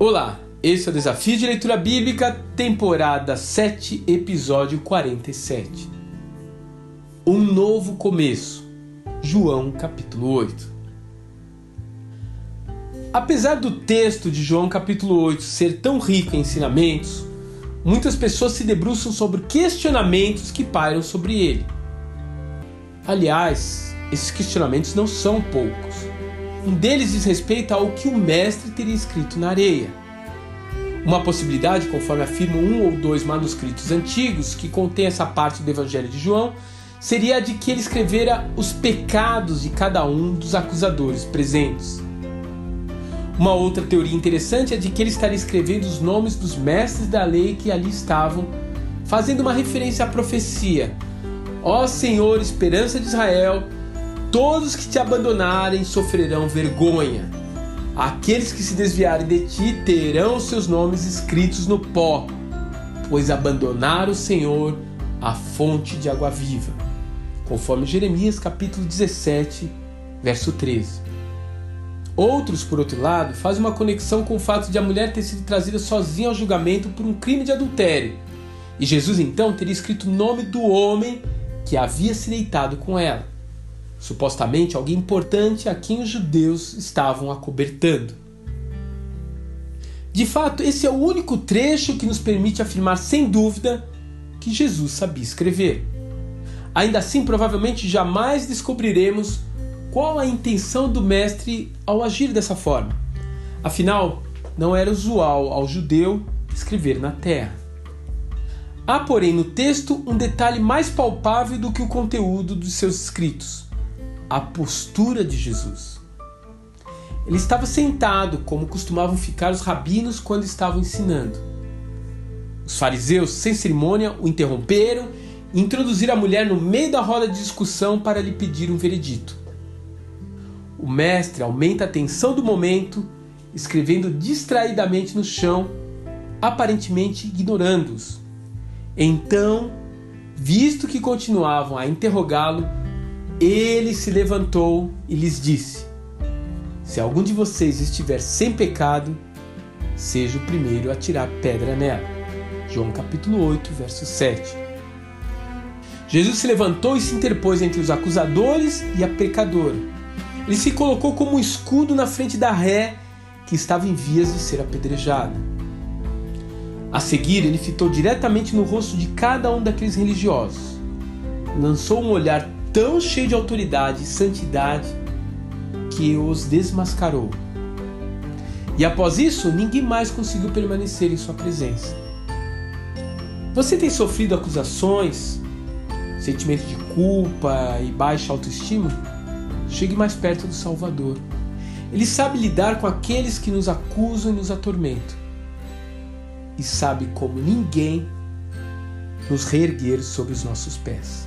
Olá, esse é o Desafio de Leitura Bíblica, temporada 7, episódio 47. Um novo começo. João capítulo 8. Apesar do texto de João capítulo 8 ser tão rico em ensinamentos, muitas pessoas se debruçam sobre questionamentos que pairam sobre ele. Aliás, esses questionamentos não são poucos. Um deles diz respeito ao que o mestre teria escrito na areia. Uma possibilidade, conforme afirmam um ou dois manuscritos antigos que contêm essa parte do Evangelho de João, seria a de que ele escrevera os pecados de cada um dos acusadores presentes. Uma outra teoria interessante é de que ele estaria escrevendo os nomes dos mestres da lei que ali estavam, fazendo uma referência à profecia: Ó Senhor, esperança de Israel, Todos que te abandonarem sofrerão vergonha. Aqueles que se desviarem de ti terão seus nomes escritos no pó, pois abandonaram o Senhor, a fonte de água viva. Conforme Jeremias capítulo 17, verso 13. Outros, por outro lado, fazem uma conexão com o fato de a mulher ter sido trazida sozinha ao julgamento por um crime de adultério. E Jesus então teria escrito o nome do homem que havia se deitado com ela supostamente alguém importante a quem os judeus estavam acobertando. De fato, esse é o único trecho que nos permite afirmar sem dúvida que Jesus sabia escrever. Ainda assim, provavelmente jamais descobriremos qual a intenção do mestre ao agir dessa forma. Afinal, não era usual ao judeu escrever na terra. Há, porém, no texto um detalhe mais palpável do que o conteúdo dos seus escritos a postura de Jesus. Ele estava sentado, como costumavam ficar os rabinos quando estavam ensinando. Os fariseus, sem cerimônia, o interromperam e introduziram a mulher no meio da roda de discussão para lhe pedir um veredito. O mestre aumenta a tensão do momento, escrevendo distraidamente no chão, aparentemente ignorando-os. Então, visto que continuavam a interrogá-lo, ele se levantou e lhes disse: Se algum de vocês estiver sem pecado, seja o primeiro a tirar pedra nela. João capítulo 8, verso 7. Jesus se levantou e se interpôs entre os acusadores e a pecadora. Ele se colocou como um escudo na frente da ré que estava em vias de ser apedrejada. A seguir, ele fitou diretamente no rosto de cada um daqueles religiosos. Lançou um olhar tão cheio de autoridade e santidade que os desmascarou. E após isso, ninguém mais conseguiu permanecer em sua presença. Você tem sofrido acusações, sentimento de culpa e baixa autoestima? Chegue mais perto do Salvador. Ele sabe lidar com aqueles que nos acusam e nos atormentam. E sabe como ninguém nos reerguer sobre os nossos pés.